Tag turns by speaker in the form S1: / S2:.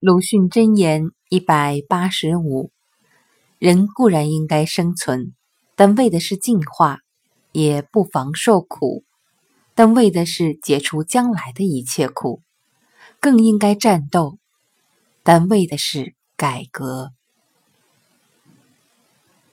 S1: 鲁迅箴言一百八十五人固然应该生存但为的是进化也不妨受苦但为的是解除将来的一切苦更应该战斗但为的是改革。